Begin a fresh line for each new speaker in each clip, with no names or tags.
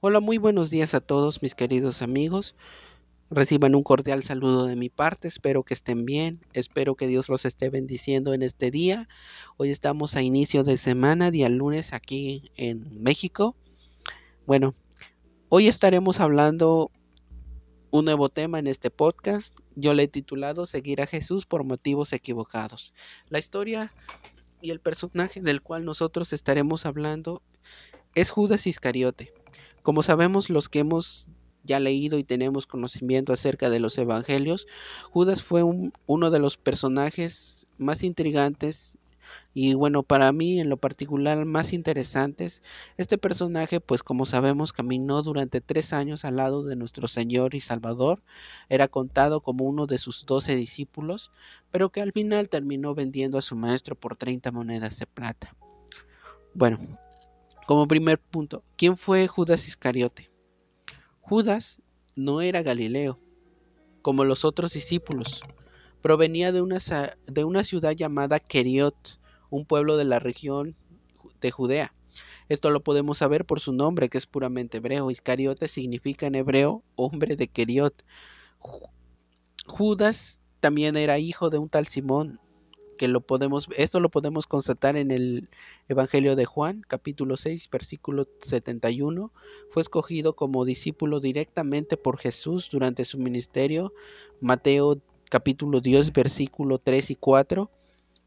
Hola, muy buenos días a todos mis queridos amigos. Reciban un cordial saludo de mi parte, espero que estén bien, espero que Dios los esté bendiciendo en este día. Hoy estamos a inicio de semana, día lunes aquí en México. Bueno, hoy estaremos hablando un nuevo tema en este podcast. Yo le he titulado Seguir a Jesús por motivos equivocados. La historia y el personaje del cual nosotros estaremos hablando es Judas Iscariote. Como sabemos los que hemos ya leído y tenemos conocimiento acerca de los evangelios, Judas fue uno de los personajes más intrigantes y bueno, para mí en lo particular más interesantes. Este personaje, pues como sabemos, caminó durante tres años al lado de nuestro Señor y Salvador, era contado como uno de sus doce discípulos, pero que al final terminó vendiendo a su maestro por 30 monedas de plata. Bueno, como primer punto, ¿quién fue Judas Iscariote? Judas no era Galileo, como los otros discípulos. Provenía de una, de una ciudad llamada Keriot, un pueblo de la región de Judea. Esto lo podemos saber por su nombre, que es puramente hebreo. Iscariote significa en hebreo hombre de Keriot. Judas también era hijo de un tal Simón, que lo podemos, esto lo podemos constatar en el Evangelio de Juan, capítulo 6, versículo 71. Fue escogido como discípulo directamente por Jesús durante su ministerio, Mateo capítulo 10, versículo 3 y 4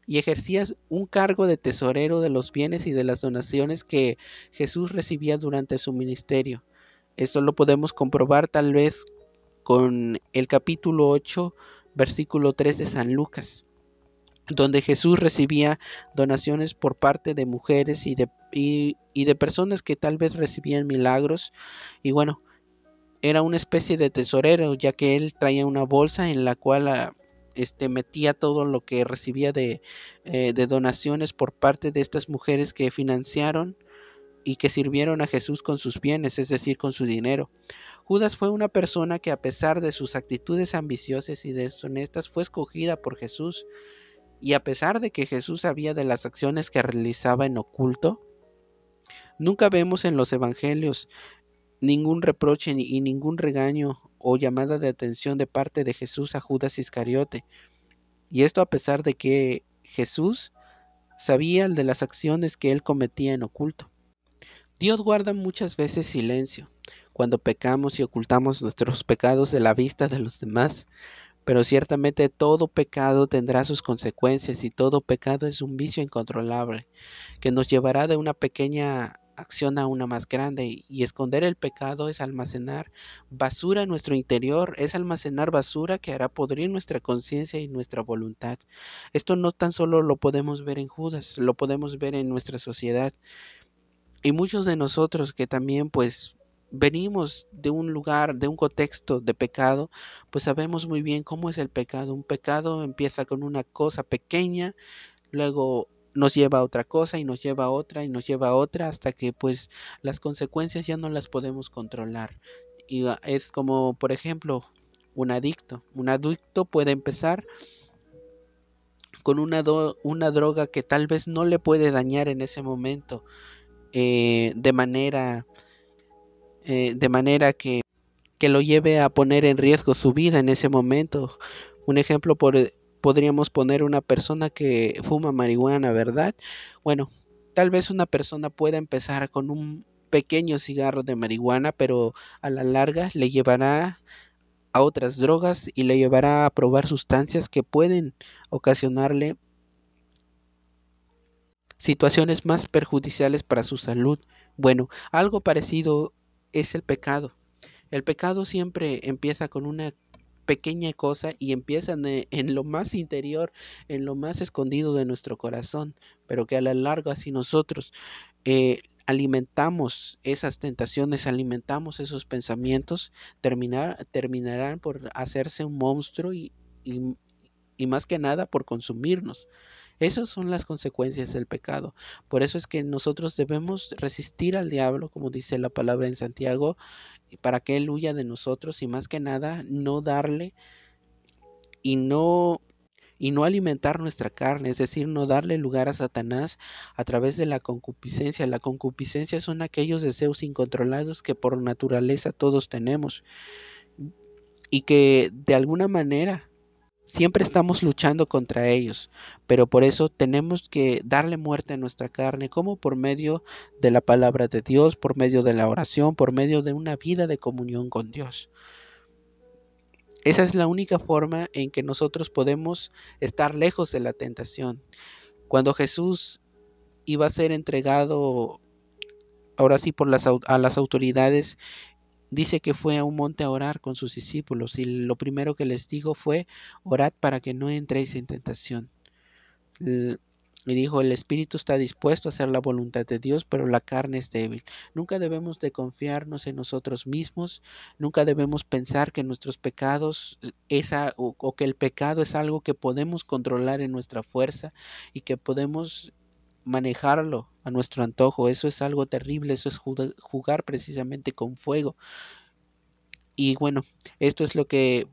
y ejercía un cargo de tesorero de los bienes y de las donaciones que Jesús recibía durante su ministerio. Esto lo podemos comprobar tal vez con el capítulo 8, versículo 3 de San Lucas donde Jesús recibía donaciones por parte de mujeres y de, y, de personas que tal vez recibían milagros. Y bueno, era una especie de tesorero, ya que él traía una bolsa en la cual ah, este, metía todo lo que recibía de, eh, de donaciones por parte de estas mujeres que financiaron y que sirvieron a Jesús con sus bienes, es decir, con su dinero. Judas fue una persona que a pesar de sus actitudes ambiciosas y deshonestas fue escogida por Jesús y a pesar de que Jesús sabía de las acciones que realizaba en oculto, nunca vemos en los evangelios ningún reproche y ningún regaño o llamada de atención de parte de Jesús a Judas Iscariote. Y esto a pesar de que Jesús sabía de las acciones que él cometía en oculto. Dios guarda muchas veces silencio cuando pecamos y ocultamos nuestros pecados de la vista de los demás. Pero ciertamente todo pecado tendrá sus consecuencias y todo pecado es un vicio incontrolable que nos llevará de una pequeña acción a una más grande y esconder el pecado es almacenar basura en nuestro interior, es almacenar basura que hará podrir nuestra conciencia y nuestra voluntad. Esto no tan solo lo podemos ver en Judas, lo podemos ver en nuestra sociedad. Y muchos de nosotros que también pues venimos de un lugar, de un contexto de pecado, pues sabemos muy bien cómo es el pecado. Un pecado empieza con una cosa pequeña, luego nos lleva a otra cosa y nos lleva a otra y nos lleva a otra hasta que pues las consecuencias ya no las podemos controlar. Y ah, es como, por ejemplo, un adicto. Un adicto puede empezar con una, una droga que tal vez no le puede dañar en ese momento eh, de manera eh, de manera que, que, lo lleve a poner en riesgo su vida en ese momento. Un ejemplo por, podríamos poner una persona que fuma marihuana, ¿verdad? Bueno, tal vez una persona pueda empezar con un pequeño cigarro de marihuana, pero a la larga le llevará a otras drogas y le llevará a probar sustancias que pueden ocasionarle situaciones más perjudiciales para su salud. Bueno, algo parecido es el pecado. El pecado siempre empieza con una pequeña cosa y empieza en, lo más interior, en lo más escondido de nuestro corazón, pero que a la larga si nosotros eh, alimentamos esas tentaciones, alimentamos esos pensamientos, terminar, terminarán por hacerse un monstruo y más que nada por consumirnos. Esas son las consecuencias del pecado. Por eso es que nosotros debemos resistir al diablo, como dice la palabra en Santiago, para que él huya de nosotros y más que nada no darle y no y no alimentar nuestra carne, es decir, no darle lugar a Satanás a través de la concupiscencia. La concupiscencia son aquellos deseos incontrolados que por naturaleza todos tenemos y que de alguna manera siempre estamos luchando contra ellos, pero por eso tenemos que darle muerte a nuestra carne, como por medio de la palabra de Dios, por medio de la oración, por medio de una vida de comunión con Dios. Esa es la única forma en que nosotros podemos estar lejos de la tentación. Cuando Jesús iba a ser entregado, ahora sí, por las, a las autoridades, dice que fue a un monte a orar con sus discípulos y lo primero que les dijo fue, orad para que no entréis en tentación. Y dijo, el espíritu está dispuesto a hacer la voluntad de Dios, pero la carne es débil. Nunca debemos de confiarnos en nosotros mismos, nunca debemos pensar que nuestros pecados o que el pecado es algo que podemos controlar en nuestra fuerza y que podemos manejarlo a nuestro antojo. Eso es algo terrible, eso es jugar precisamente con fuego. Y bueno, esto es lo que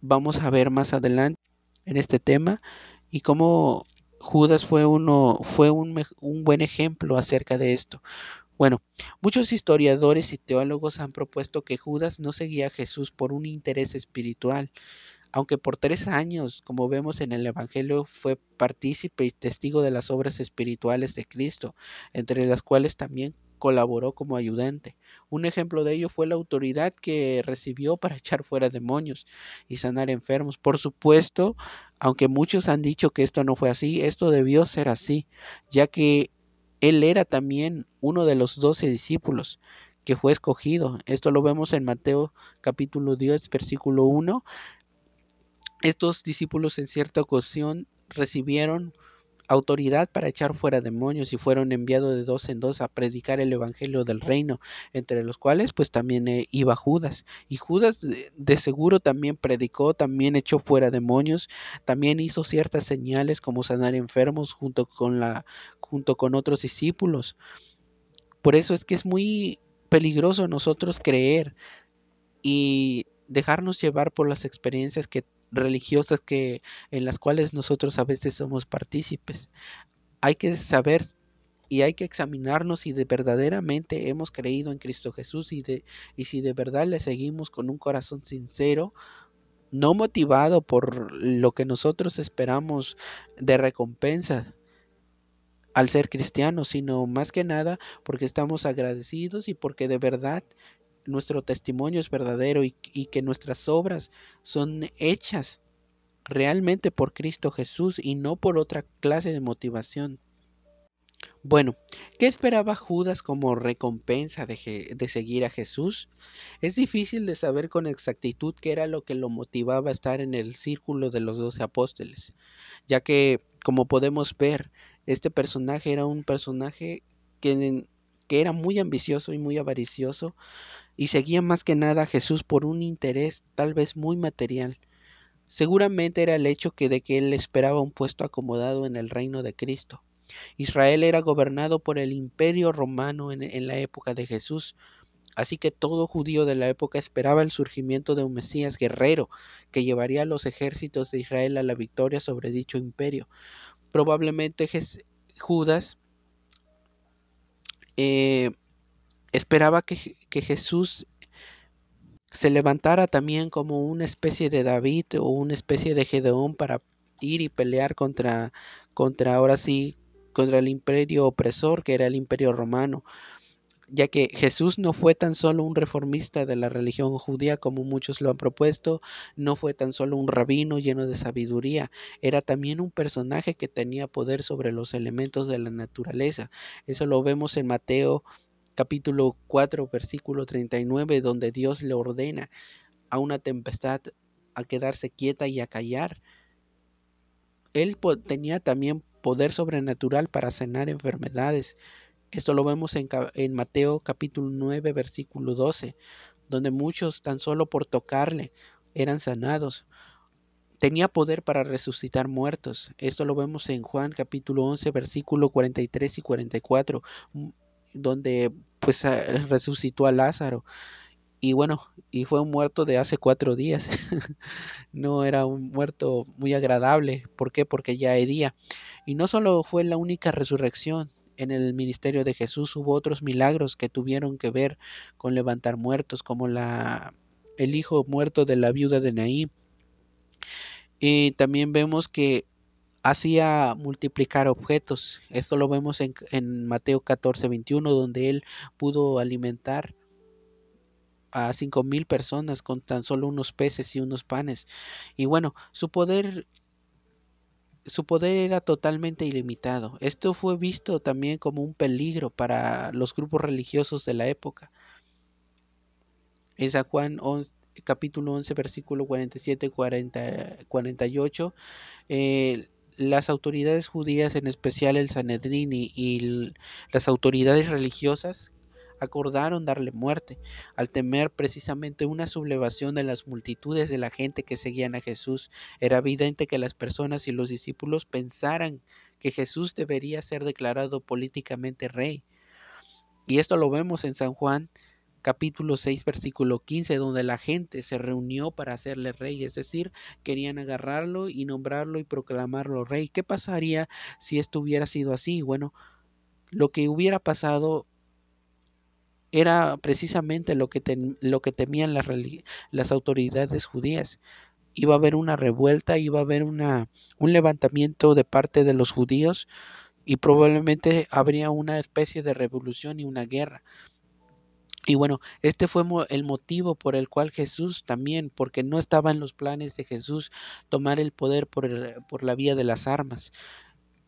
vamos a ver más adelante en este tema y cómo Judas fue uno, fue un, un buen ejemplo acerca de esto. Bueno, muchos historiadores y teólogos han propuesto que Judas no seguía a Jesús por un interés espiritual, aunque por tres años, como vemos en el Evangelio, fue partícipe y testigo de las obras espirituales de Cristo, entre las cuales también colaboró como ayudante. Un ejemplo de ello fue la autoridad que recibió para echar fuera demonios y sanar enfermos. Por supuesto, aunque muchos han dicho que esto no fue así, esto debió ser así, ya que él era también uno de los doce discípulos que fue escogido. Esto lo vemos en Mateo capítulo 10, versículo 1. Estos discípulos en cierta ocasión recibieron autoridad para echar fuera demonios y fueron enviados de dos en dos a predicar el evangelio del reino, entre los cuales pues también eh, iba Judas. Y Judas de, seguro también predicó, también echó fuera demonios, también hizo ciertas señales como sanar enfermos junto con la junto con otros discípulos. Por eso es que es muy peligroso nosotros creer y dejarnos llevar por las experiencias que religiosas que en las cuales nosotros a veces somos partícipes. Hay que saber y hay que examinarnos si de verdaderamente hemos creído en Cristo Jesús y, de, y si de verdad le seguimos con un corazón sincero, no motivado por lo que nosotros esperamos de recompensa al ser cristianos, sino más que nada porque estamos agradecidos y porque de verdad nuestro testimonio es verdadero y, que nuestras obras son hechas realmente por Cristo Jesús y no por otra clase de motivación. Bueno, ¿qué esperaba Judas como recompensa de, de, seguir a Jesús? Es difícil de saber con exactitud qué era lo que lo motivaba a estar en el círculo de los doce apóstoles, ya que, como podemos ver, este personaje era un personaje que, que era muy ambicioso y muy avaricioso, y seguía más que nada a Jesús por un interés tal vez muy material. Seguramente era el hecho que de que él esperaba un puesto acomodado en el reino de Cristo. Israel era gobernado por el imperio romano en, en, la época de Jesús, así que todo judío de la época esperaba el surgimiento de un Mesías guerrero que llevaría a los ejércitos de Israel a la victoria sobre dicho imperio. Probablemente Judas eh, esperaba que, Jesús se levantara también como una especie de David o una especie de Gedeón para ir y pelear contra, contra ahora sí, contra el imperio opresor que era el imperio romano, ya que Jesús no fue tan solo un reformista de la religión judía como muchos lo han propuesto, no fue tan solo un rabino lleno de sabiduría, era también un personaje que tenía poder sobre los elementos de la naturaleza. Eso lo vemos en Mateo capítulo 4, versículo 39, donde Dios le ordena a una tempestad a quedarse quieta y a callar. Él tenía también poder sobrenatural para sanar enfermedades. Esto lo vemos en, Mateo capítulo 9, versículo 12, donde muchos tan solo por tocarle eran sanados. Tenía poder para resucitar muertos. Esto lo vemos en Juan capítulo 11, versículo 43 y 44 donde pues resucitó a Lázaro. y bueno, y fue un muerto de hace cuatro días. no era un muerto muy agradable. ¿Por qué? Porque ya hay día. Y no solo fue la única resurrección. En el ministerio de Jesús hubo otros milagros que tuvieron que ver con levantar muertos, como la, el hijo muerto de la viuda de Naí. Y también vemos que hacía multiplicar objetos. Esto lo vemos en, en Mateo 14, 21, donde él pudo alimentar a cinco mil personas con tan solo unos peces y unos panes. Y bueno, su poder su poder era totalmente ilimitado. Esto fue visto también como un peligro para los grupos religiosos de la época. En San Juan 11, capítulo 11, versículo 47 40, 48, eh, las autoridades judías, en especial el Sanedrín y, y las autoridades religiosas, acordaron darle muerte, al temer precisamente una sublevación de las multitudes de la gente que seguían a Jesús. Era evidente que las personas y los discípulos pensaran que Jesús debería ser declarado políticamente rey. Y esto lo vemos en San Juan capítulo 6 versículo 15 donde la gente se reunió para hacerle rey, es decir, querían agarrarlo y nombrarlo y proclamarlo rey. ¿Qué pasaría si esto hubiera sido así? Bueno, lo que hubiera pasado era precisamente lo que, lo que temían las, las autoridades judías. Iba a haber una revuelta, iba a haber una, un levantamiento de parte de los judíos y probablemente habría una especie de revolución y una guerra. Y bueno, este fue el motivo por el cual Jesús también, porque no estaba en los planes de Jesús tomar el poder por, por la vía de las armas.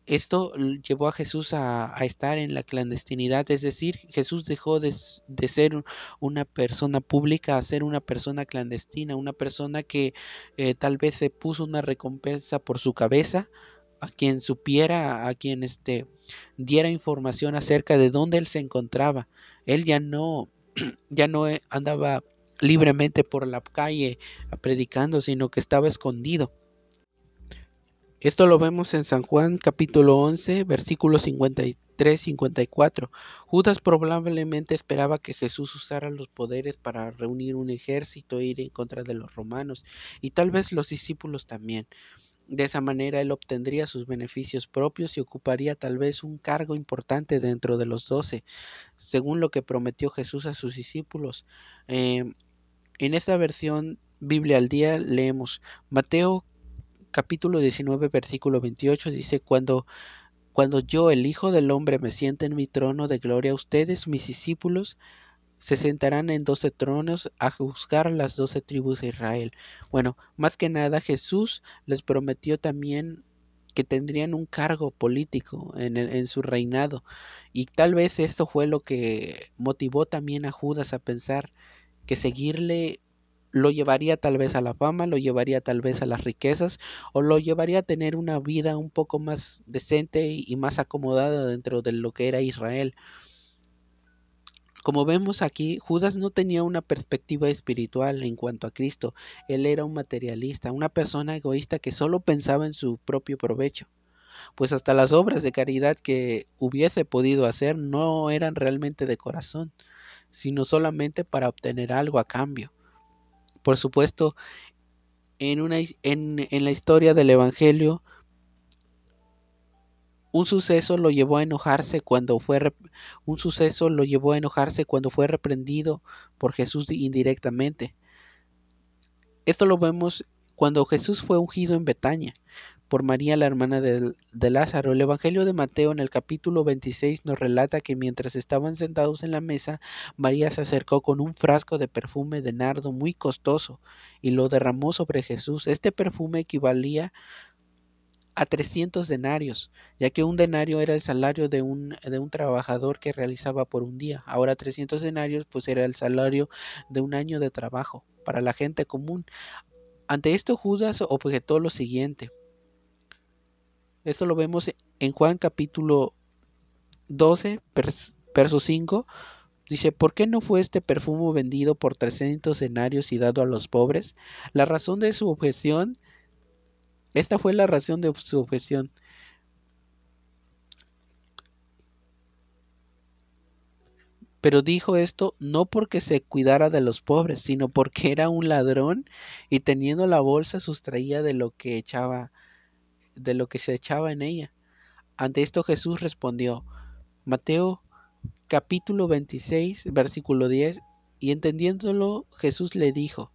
Esto llevó a Jesús a, estar en la clandestinidad, es decir, Jesús dejó de, ser una persona pública a ser una persona clandestina, una persona que eh, tal vez se puso una recompensa por su cabeza, a quien supiera, a quien este, diera información acerca de dónde él se encontraba. Él ya no, ya no eh, andaba libremente por la calle predicando, sino que estaba escondido. Esto lo vemos en San Juan capítulo 11, versículos 53-54. Judas probablemente esperaba que Jesús usara los poderes para reunir un ejército e ir en contra de los romanos, y tal vez los discípulos también. De esa manera él obtendría sus beneficios propios y ocuparía tal vez un cargo importante dentro de los doce, según lo que prometió Jesús a sus discípulos. Eh, en esta versión Biblia al día leemos Mateo capítulo 19, versículo 28 dice, cuando, cuando yo, el Hijo del Hombre, me siente en mi trono de gloria, ustedes, mis discípulos, se sentarán en doce tronos a juzgar las doce tribus de Israel. Bueno, más que nada Jesús les prometió también que tendrían un cargo político en, en, su reinado. Y tal vez esto fue lo que motivó también a Judas a pensar que seguirle lo llevaría tal vez a la fama, lo llevaría tal vez a las riquezas o lo llevaría a tener una vida un poco más decente y más acomodada dentro de lo que era Israel. Como vemos aquí, Judas no tenía una perspectiva espiritual en cuanto a Cristo. Él era un materialista, una persona egoísta que solo pensaba en su propio provecho. Pues hasta las obras de caridad que hubiese podido hacer no eran realmente de corazón, sino solamente para obtener algo a cambio. Por supuesto, en, una, en, en la historia del Evangelio, un suceso lo llevó a enojarse cuando fue un suceso lo llevó a enojarse cuando fue reprendido por Jesús indirectamente. Esto lo vemos cuando Jesús fue ungido en Betania por María, la hermana de, Lázaro. El Evangelio de Mateo en el capítulo 26 nos relata que mientras estaban sentados en la mesa, María se acercó con un frasco de perfume de nardo muy costoso y lo derramó sobre Jesús. Este perfume equivalía a 300 denarios, ya que un denario era el salario de un, de un trabajador que realizaba por un día. Ahora 300 denarios pues era el salario de un año de trabajo para la gente común. Ante esto Judas objetó lo siguiente, esto lo vemos en Juan capítulo 12, verso 5. Dice, ¿por qué no fue este perfume vendido por 300 denarios y dado a los pobres? La razón de su objeción, esta fue la razón de su objeción. Pero dijo esto no porque se cuidara de los pobres, sino porque era un ladrón y teniendo la bolsa sustraía de lo que echaba de lo que se echaba en ella. Ante esto Jesús respondió, Mateo capítulo 26, versículo 10, y entendiéndolo Jesús le dijo,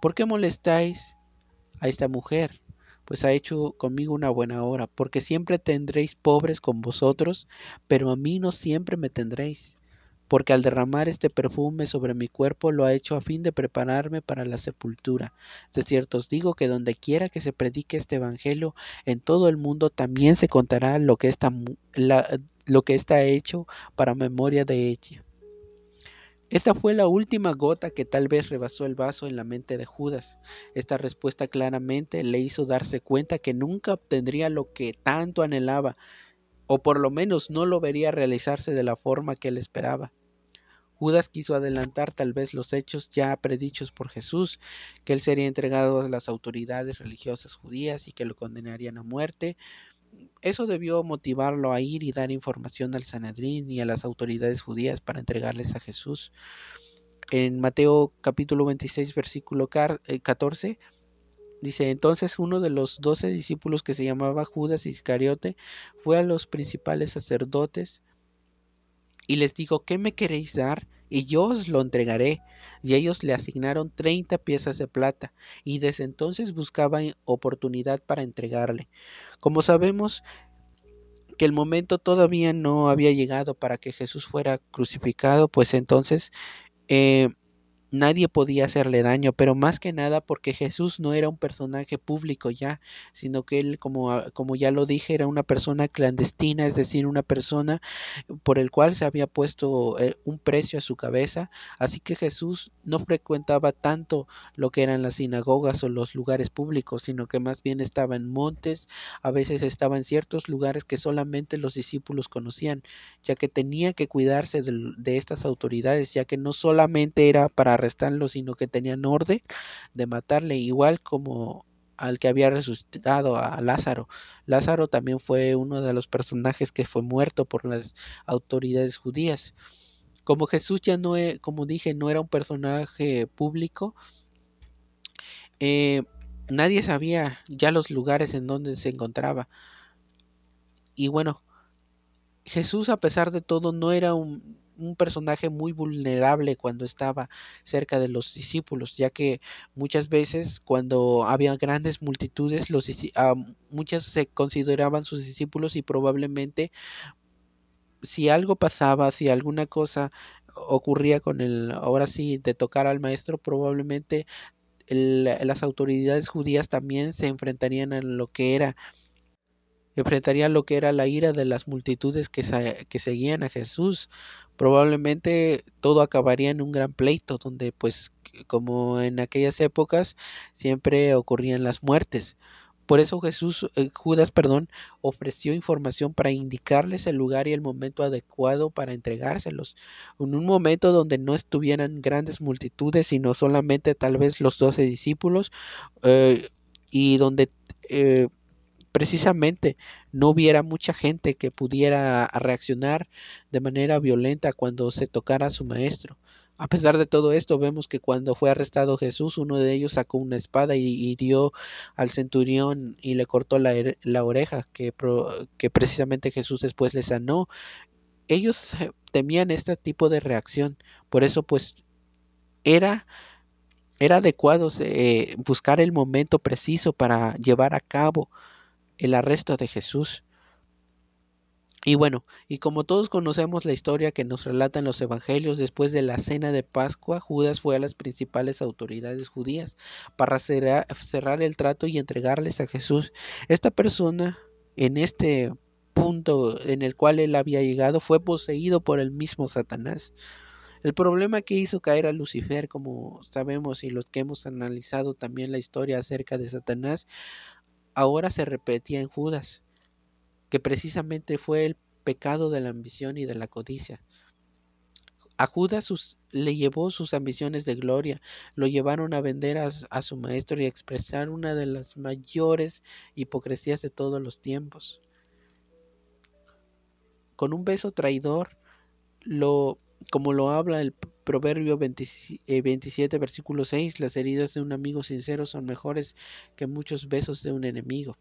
¿por qué molestáis a esta mujer? Pues ha hecho conmigo una buena hora, porque siempre tendréis pobres con vosotros, pero a mí no siempre me tendréis porque al derramar este perfume sobre mi cuerpo lo ha hecho a fin de prepararme para la sepultura. De cierto os digo que donde quiera que se predique este evangelio en todo el mundo también se contará lo que está, lo que está hecho para memoria de ella. Esta fue la última gota que tal vez rebasó el vaso en la mente de Judas. Esta respuesta claramente le hizo darse cuenta que nunca obtendría lo que tanto anhelaba, o por lo menos no lo vería realizarse de la forma que él esperaba. Judas quiso adelantar tal vez los hechos ya predichos por Jesús, que él sería entregado a las autoridades religiosas judías y que lo condenarían a muerte. Eso debió motivarlo a ir y dar información al Sanedrín y a las autoridades judías para entregarles a Jesús. En Mateo capítulo 26, versículo 14, eh, dice, entonces uno de los doce discípulos que se llamaba Judas Iscariote fue a los principales sacerdotes y les dijo, ¿qué me queréis dar? Y yo os lo entregaré. Y ellos le asignaron treinta piezas de plata, y desde entonces buscaban oportunidad para entregarle. Como sabemos que el momento todavía no había llegado para que Jesús fuera crucificado, pues entonces eh, nadie podía hacerle daño, pero más que nada porque Jesús no era un personaje público ya, sino que él, como, como ya lo dije, era una persona clandestina, es decir, una persona por el cual se había puesto eh, un precio a su cabeza, así que Jesús no frecuentaba tanto lo que eran las sinagogas o los lugares públicos, sino que más bien estaba en montes, a veces estaba en ciertos lugares que solamente los discípulos conocían, ya que tenía que cuidarse de, de estas autoridades, ya que no solamente era para arrestarlo, sino que tenían orden de matarle, igual como al que había resucitado a Lázaro. Lázaro también fue uno de los personajes que fue muerto por las autoridades judías. Como Jesús ya no, e, como dije, no era un personaje público, eh, nadie sabía ya los lugares en donde se encontraba. Y bueno, Jesús a pesar de todo no era un, un personaje muy vulnerable cuando estaba cerca de los discípulos, ya que muchas veces cuando había grandes multitudes, los, uh, muchas se consideraban sus discípulos y probablemente si algo pasaba, si alguna cosa ocurría con el, ahora sí, de tocar al maestro, probablemente el, las autoridades judías también se enfrentarían a lo que era enfrentaría lo que era la ira de las multitudes que, que seguían a Jesús. Probablemente todo acabaría en un gran pleito donde pues como en aquellas épocas siempre ocurrían las muertes. Por eso Jesús, eh, Judas, perdón, ofreció información para indicarles el lugar y el momento adecuado para entregárselos. En un momento donde no estuvieran grandes multitudes, sino solamente tal vez los doce discípulos, eh, y donde eh, precisamente no hubiera mucha gente que pudiera reaccionar de manera violenta cuando se tocara a su maestro. A pesar de todo esto, vemos que cuando fue arrestado Jesús, uno de ellos sacó una espada y dio al centurión y le cortó la, oreja, que, que precisamente Jesús después le sanó. Ellos temían este tipo de reacción, por eso pues era era adecuado eh, buscar el momento preciso para llevar a cabo el arresto de Jesús. Y bueno, y como todos conocemos la historia que nos relatan los evangelios, después de la cena de Pascua, Judas fue a las principales autoridades judías para cerrar el trato y entregarles a Jesús. Esta persona, en este punto en el cual él había llegado, fue poseído por el mismo Satanás. El problema que hizo caer a Lucifer, como sabemos y los que hemos analizado también la historia acerca de Satanás, ahora se repetía en Judas, que precisamente fue el pecado de la ambición y de la codicia. A Judas le llevó sus ambiciones de gloria, lo llevaron a vender a, a, su maestro y a expresar una de las mayores hipocresías de todos los tiempos. Con un beso traidor lo como lo habla el Proverbio 27, versículo 6, las heridas de un amigo sincero son mejores que muchos besos de un enemigo.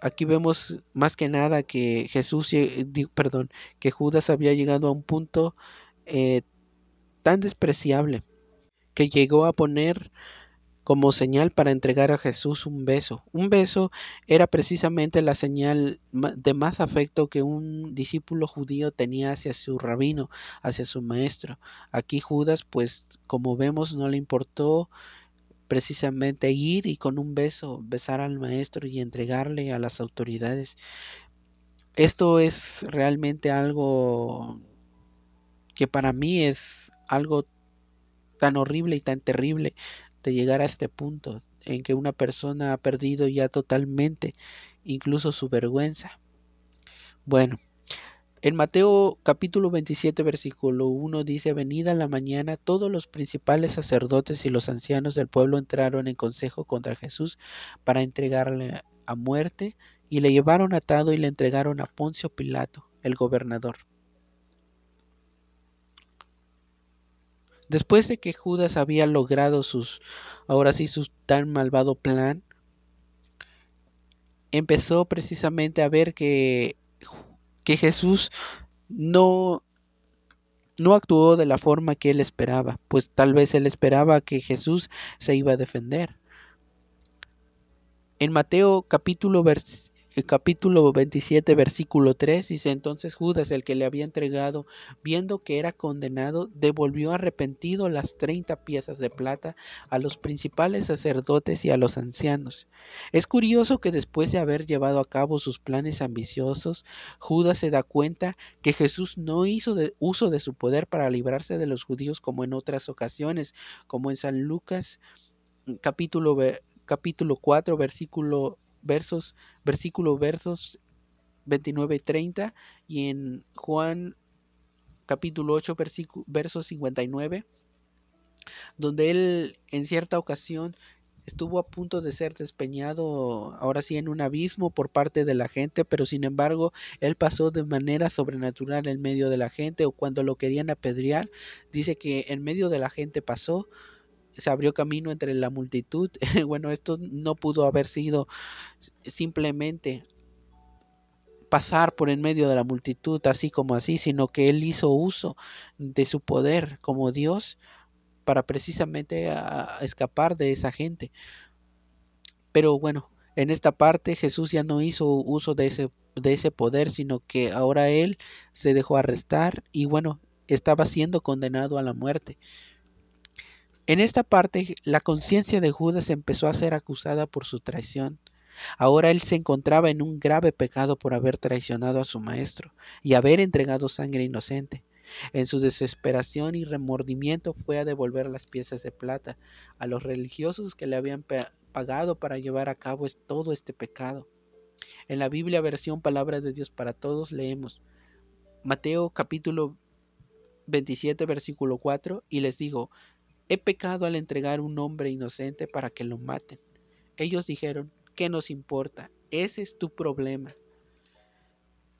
Aquí vemos más que nada que Jesús, perdón, que Judas había llegado a un punto eh, tan despreciable que llegó a poner como señal para entregar a Jesús un beso. Un beso era precisamente la señal de más afecto que un discípulo judío tenía hacia su rabino, hacia su maestro. Aquí Judas, pues como vemos, no le importó precisamente ir y con un beso besar al maestro y entregarle a las autoridades. Esto es realmente algo que para mí es algo tan horrible y tan terrible llegar a este punto en que una persona ha perdido ya totalmente incluso su vergüenza. Bueno, en Mateo capítulo 27 versículo 1 dice, venida la mañana, todos los principales sacerdotes y los ancianos del pueblo entraron en consejo contra Jesús para entregarle a muerte y le llevaron atado y le entregaron a Poncio Pilato, el gobernador. Después de que Judas había logrado sus, ahora sí, su tan malvado plan, empezó precisamente a ver que, que Jesús no, no actuó de la forma que él esperaba, pues tal vez él esperaba que Jesús se iba a defender. En Mateo capítulo capítulo 27, versículo 3 dice, entonces Judas, el que le había entregado, viendo que era condenado, devolvió arrepentido las treinta piezas de plata a los principales sacerdotes y a los ancianos. Es curioso que después de haber llevado a cabo sus planes ambiciosos, Judas se da cuenta que Jesús no hizo uso de su poder para librarse de los judíos como en otras ocasiones, como en San Lucas capítulo, capítulo 4, versículo versos, versículo versos 29 y 30 y en Juan capítulo 8 versículo, verso 59 donde él en cierta ocasión estuvo a punto de ser despeñado ahora sí en un abismo por parte de la gente, pero sin embargo él pasó de manera sobrenatural en medio de la gente o cuando lo querían apedrear, dice que en medio de la gente pasó, se abrió camino entre la multitud. bueno, esto no pudo haber sido simplemente pasar por en medio de la multitud así como así, sino que él hizo uso de su poder como Dios para precisamente escapar de esa gente. Pero bueno, en esta parte Jesús ya no hizo uso de ese, de ese poder, sino que ahora él se dejó arrestar y bueno, estaba siendo condenado a la muerte. En esta parte, la conciencia de Judas empezó a ser acusada por su traición. Ahora él se encontraba en un grave pecado por haber traicionado a su maestro y haber entregado sangre inocente. En su desesperación y remordimiento fue a devolver las piezas de plata a los religiosos que le habían pagado para llevar a cabo todo este pecado. En la Biblia versión Palabras de Dios para Todos leemos Mateo capítulo 27 versículo 4 y les digo, He pecado al entregar un hombre inocente para que lo maten. Ellos dijeron, ¿qué nos importa? Ese es tu problema.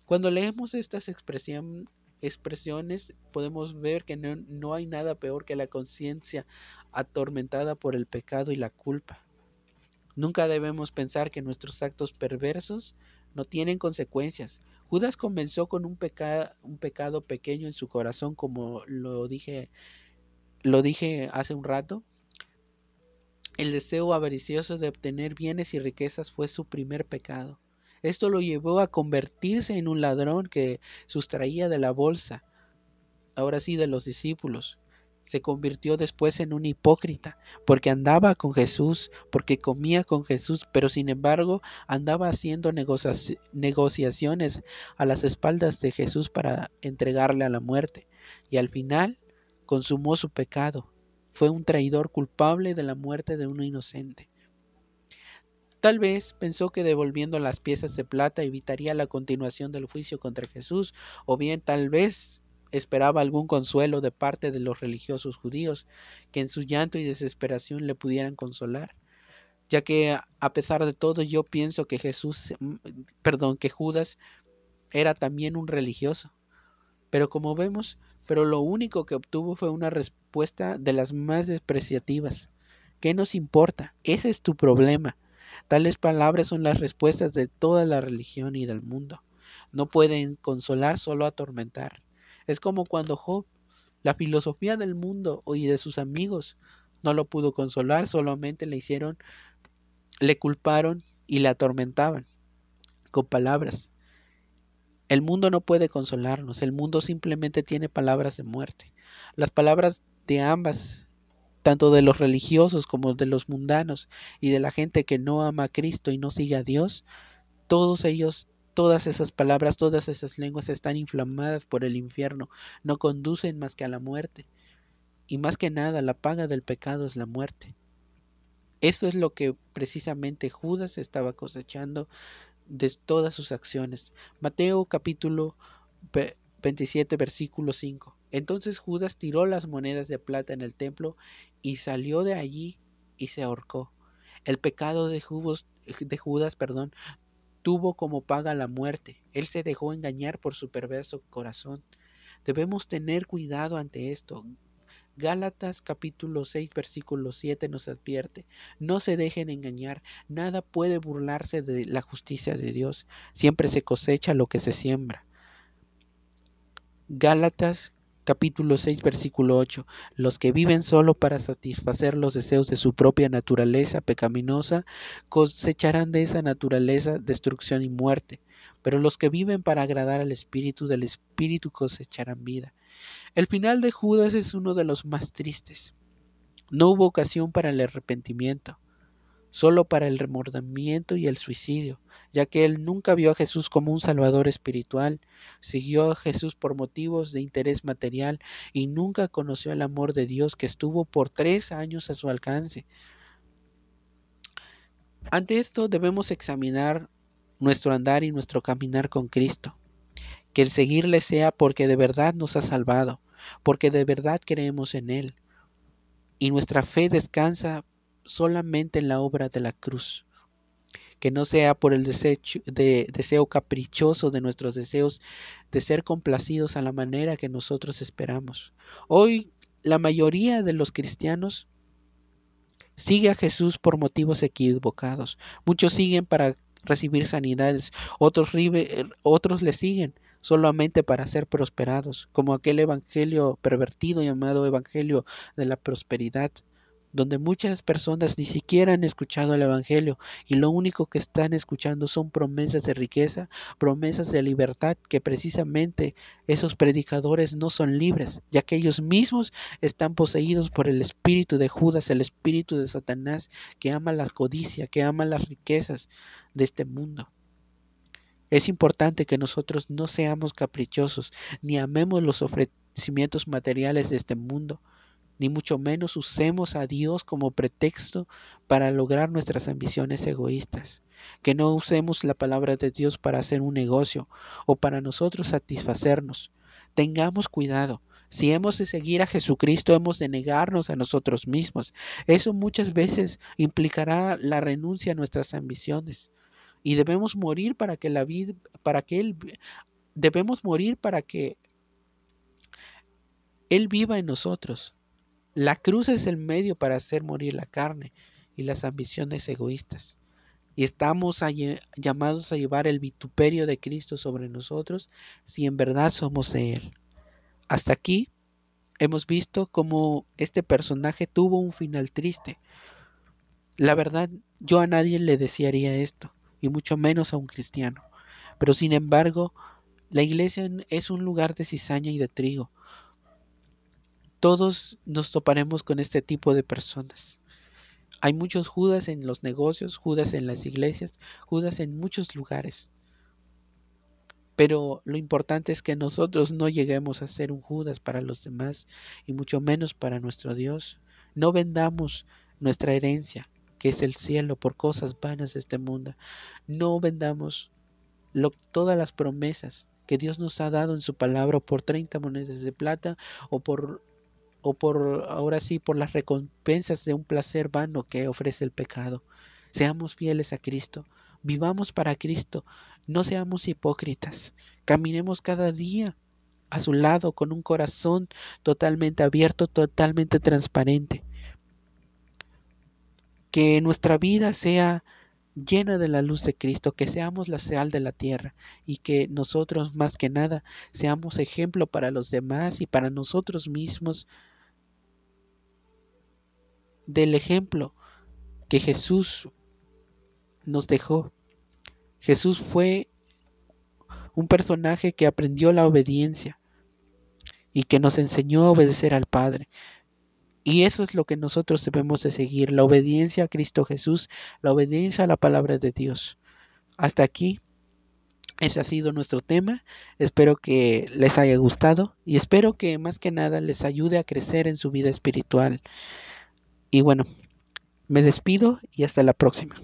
Cuando leemos estas expresiones podemos ver que no, no hay nada peor que la conciencia atormentada por el pecado y la culpa. Nunca debemos pensar que nuestros actos perversos no tienen consecuencias. Judas comenzó con un, un pecado pequeño en su corazón, como lo dije lo dije hace un rato, el deseo avaricioso de obtener bienes y riquezas fue su primer pecado. Esto lo llevó a convertirse en un ladrón que sustraía de la bolsa, ahora sí de los discípulos. Se convirtió después en un hipócrita, porque andaba con Jesús, porque comía con Jesús, pero sin embargo andaba haciendo negociaciones a las espaldas de Jesús para entregarle a la muerte. Y al final consumó su pecado, fue un traidor culpable de la muerte de uno inocente. Tal vez pensó que devolviendo las piezas de plata evitaría la continuación del juicio contra Jesús, o bien tal vez esperaba algún consuelo de parte de los religiosos judíos, que en su llanto y desesperación le pudieran consolar, ya que a pesar de todo yo pienso que Jesús, mm, perdón, que Judas era también un religioso, Pero como vemos, pero lo único que obtuvo fue una respuesta de las más despreciativas. ¿Qué nos importa? Ese es tu problema. Tales palabras son las respuestas de toda la religión y del mundo. No pueden consolar, solo atormentar. Es como cuando Job, la filosofía del mundo y de sus amigos, no lo pudo consolar, solamente le hicieron, le culparon y le atormentaban con palabras. El mundo no puede consolarnos, el mundo simplemente tiene palabras de muerte. Las palabras de ambas, tanto de los religiosos como de los mundanos y de la gente que no ama a Cristo y no sigue a Dios, todos ellos, todas esas palabras, todas esas lenguas están inflamadas por el infierno, no conducen más que a la muerte. Y más que nada, la paga del pecado es la muerte. Eso es lo que precisamente Judas estaba cosechando de todas sus acciones. Mateo capítulo 27 versículo 5. Entonces Judas tiró las monedas de plata en el templo y salió de allí y se ahorcó. El pecado de, Judas, de Judas perdón, tuvo como paga la muerte. Él se dejó engañar por su perverso corazón. Debemos tener cuidado ante esto. Gálatas capítulo 6 versículo 7 nos advierte, no se dejen engañar, nada puede burlarse de la justicia de Dios, siempre se cosecha lo que se siembra. Gálatas capítulo 6 versículo 8, los que viven solo para satisfacer los deseos de su propia naturaleza pecaminosa cosecharán de esa naturaleza destrucción y muerte, pero los que viven para agradar al Espíritu del Espíritu cosecharán vida. El final de Judas es uno de los más tristes. No hubo ocasión para el arrepentimiento, solo para el remordimiento y el suicidio, ya que él nunca vio a Jesús como un Salvador espiritual, siguió a Jesús por motivos de interés material y nunca conoció el amor de Dios que estuvo por tres años a su alcance. Ante esto debemos examinar nuestro andar y nuestro caminar con Cristo que el seguirle sea porque de verdad nos ha salvado, porque de verdad creemos en Él. Y nuestra fe descansa solamente en la obra de la cruz. Que no sea por el deseo caprichoso de nuestros deseos de ser complacidos a la manera que nosotros esperamos. Hoy la mayoría de los cristianos sigue a Jesús por motivos equivocados. Muchos siguen para recibir sanidades, otros, otros le siguen solamente para ser prosperados, como aquel evangelio pervertido llamado evangelio de la prosperidad, donde muchas personas ni siquiera han escuchado el Evangelio y lo único que están escuchando son promesas de riqueza, promesas de libertad, que precisamente esos predicadores no son libres, ya que ellos mismos están poseídos por el espíritu de Judas, el espíritu de Satanás, que ama la codicia, que ama las riquezas de este mundo. Es importante que nosotros no seamos caprichosos, ni amemos los ofrecimientos materiales de este mundo, ni mucho menos usemos a Dios como pretexto para lograr nuestras ambiciones egoístas. Que no usemos la palabra de Dios para hacer un negocio o para nosotros satisfacernos. Tengamos cuidado. Si hemos de seguir a Jesucristo, hemos de negarnos a nosotros mismos. Eso muchas veces implicará la renuncia a nuestras ambiciones y debemos morir para que la vida, para que Él, debemos morir para que Él viva en nosotros. La cruz es el medio para hacer morir la carne y las ambiciones egoístas. Y estamos llamados a llevar el vituperio de Cristo sobre nosotros si en verdad somos de Él. Hasta aquí hemos visto cómo este personaje tuvo un final triste. La verdad, yo a nadie le desearía esto y mucho menos a un cristiano. Pero sin embargo, la iglesia es un lugar de cizaña y de trigo. Todos nos toparemos con este tipo de personas. Hay muchos Judas en los negocios, Judas en las iglesias, Judas en muchos lugares. Pero lo importante es que nosotros no lleguemos a ser un Judas para los demás y mucho menos para nuestro Dios. No vendamos nuestra herencia, que es el cielo, por cosas vanas de este mundo. No vendamos todas las promesas que Dios nos ha dado en su palabra por 30 monedas de plata o por o por ahora sí por las recompensas de un placer vano que ofrece el pecado. Seamos fieles a Cristo, vivamos para Cristo, no seamos hipócritas, caminemos cada día a su lado con un corazón totalmente abierto, totalmente transparente. Que nuestra vida sea llena de la luz de Cristo, que seamos la sal de la tierra y que nosotros más que nada seamos ejemplo para los demás y para nosotros mismos del ejemplo que Jesús nos dejó. Jesús fue un personaje que aprendió la obediencia y que nos enseñó a obedecer al Padre. Y eso es lo que nosotros debemos de seguir, la obediencia a Cristo Jesús, la obediencia a la palabra de Dios. Hasta aquí, ese ha sido nuestro tema. Espero que les haya gustado y espero que más que nada les ayude a crecer en su vida espiritual. Y bueno, me despido y hasta la próxima.